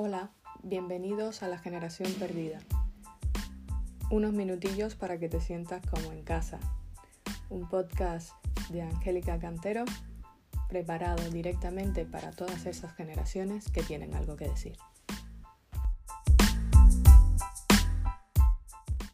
Hola, bienvenidos a la generación perdida. Unos minutillos para que te sientas como en casa. Un podcast de Angélica Cantero preparado directamente para todas esas generaciones que tienen algo que decir.